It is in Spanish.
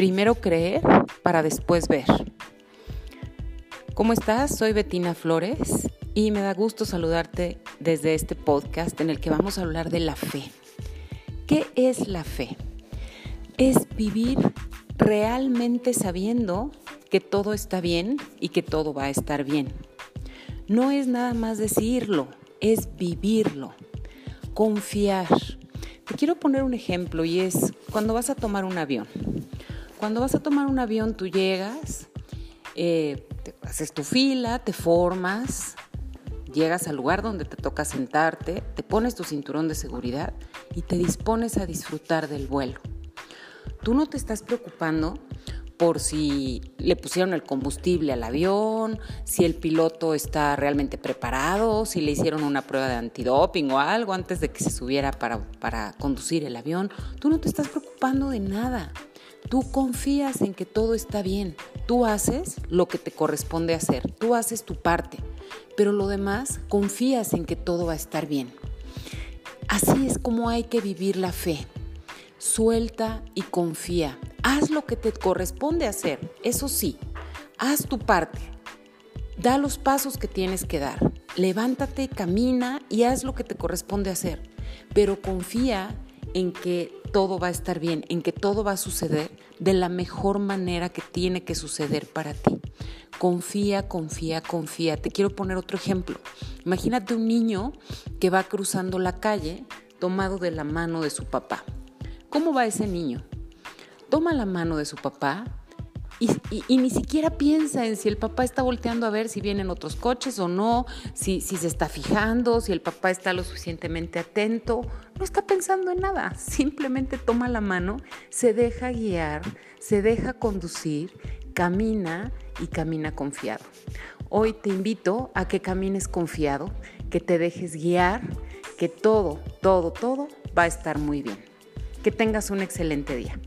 Primero creer para después ver. ¿Cómo estás? Soy Betina Flores y me da gusto saludarte desde este podcast en el que vamos a hablar de la fe. ¿Qué es la fe? Es vivir realmente sabiendo que todo está bien y que todo va a estar bien. No es nada más decirlo, es vivirlo, confiar. Te quiero poner un ejemplo y es cuando vas a tomar un avión. Cuando vas a tomar un avión, tú llegas, eh, haces tu fila, te formas, llegas al lugar donde te toca sentarte, te pones tu cinturón de seguridad y te dispones a disfrutar del vuelo. Tú no te estás preocupando por si le pusieron el combustible al avión, si el piloto está realmente preparado, si le hicieron una prueba de antidoping o algo antes de que se subiera para, para conducir el avión. Tú no te estás preocupando de nada. Tú confías en que todo está bien. Tú haces lo que te corresponde hacer. Tú haces tu parte. Pero lo demás, confías en que todo va a estar bien. Así es como hay que vivir la fe. Suelta y confía. Haz lo que te corresponde hacer. Eso sí, haz tu parte. Da los pasos que tienes que dar. Levántate, camina y haz lo que te corresponde hacer. Pero confía en que todo va a estar bien, en que todo va a suceder de la mejor manera que tiene que suceder para ti. Confía, confía, confía. Te quiero poner otro ejemplo. Imagínate un niño que va cruzando la calle tomado de la mano de su papá. ¿Cómo va ese niño? Toma la mano de su papá y, ni siquiera piensa en si el papá está volteando a ver si vienen otros coches o no, si, se está fijando, si el papá está lo suficientemente atento. No está pensando en nada, simplemente toma la mano, se deja guiar, se deja conducir, camina y camina confiado. Hoy te invito a que camines confiado, que te dejes guiar, que todo, todo, todo va a estar muy bien. Que tengas un excelente día.